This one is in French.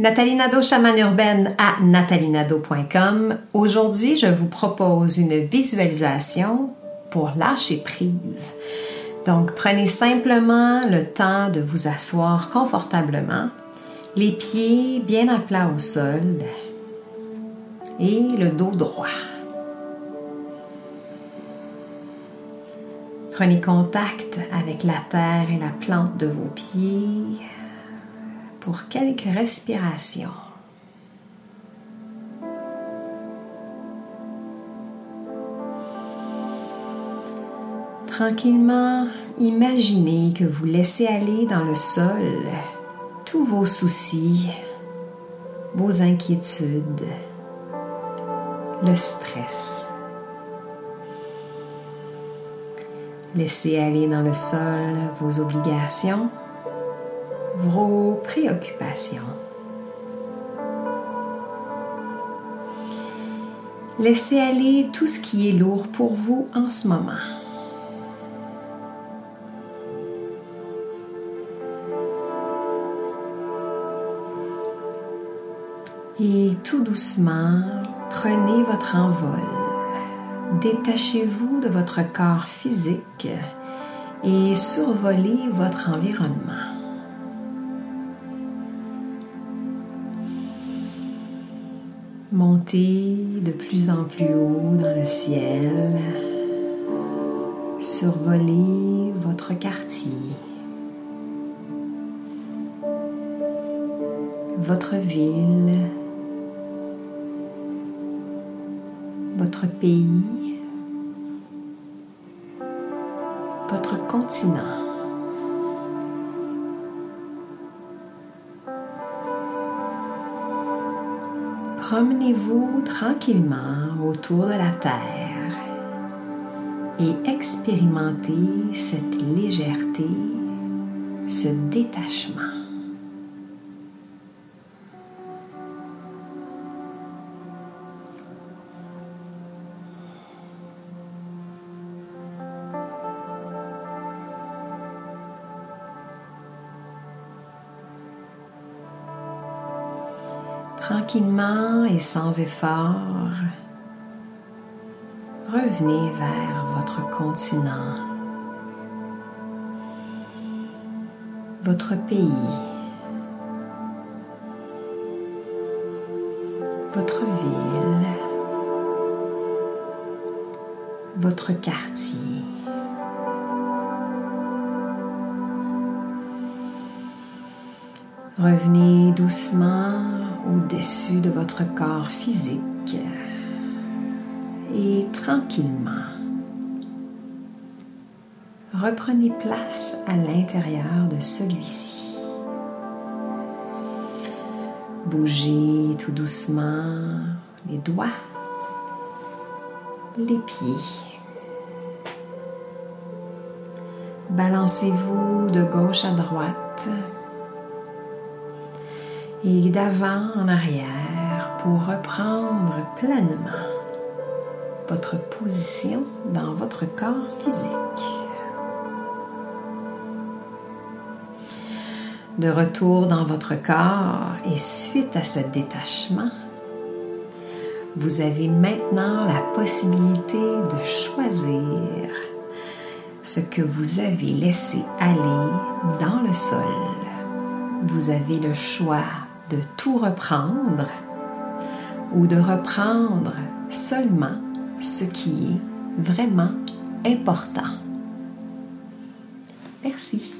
Nathalie Nadeau, chamane urbaine à nathalienadeau.com. Aujourd'hui, je vous propose une visualisation pour lâcher prise. Donc, prenez simplement le temps de vous asseoir confortablement, les pieds bien à plat au sol et le dos droit. Prenez contact avec la terre et la plante de vos pieds pour quelques respirations. Tranquillement, imaginez que vous laissez aller dans le sol tous vos soucis, vos inquiétudes, le stress. Laissez aller dans le sol vos obligations, vos préoccupations. Laissez aller tout ce qui est lourd pour vous en ce moment. Et tout doucement, prenez votre envol. Détachez-vous de votre corps physique et survolez votre environnement. Montez de plus en plus haut dans le ciel. Survolez votre quartier. Votre ville. Votre pays. Votre continent. Promenez-vous tranquillement autour de la Terre et expérimentez cette légèreté, ce détachement. Tranquillement et sans effort, revenez vers votre continent, votre pays, votre ville, votre quartier. Revenez doucement au-dessus de votre corps physique et tranquillement reprenez place à l'intérieur de celui-ci. Bougez tout doucement les doigts, les pieds. Balancez-vous de gauche à droite et d'avant en arrière pour reprendre pleinement votre position dans votre corps physique. De retour dans votre corps et suite à ce détachement, vous avez maintenant la possibilité de choisir ce que vous avez laissé aller dans le sol. Vous avez le choix de tout reprendre ou de reprendre seulement ce qui est vraiment important. Merci.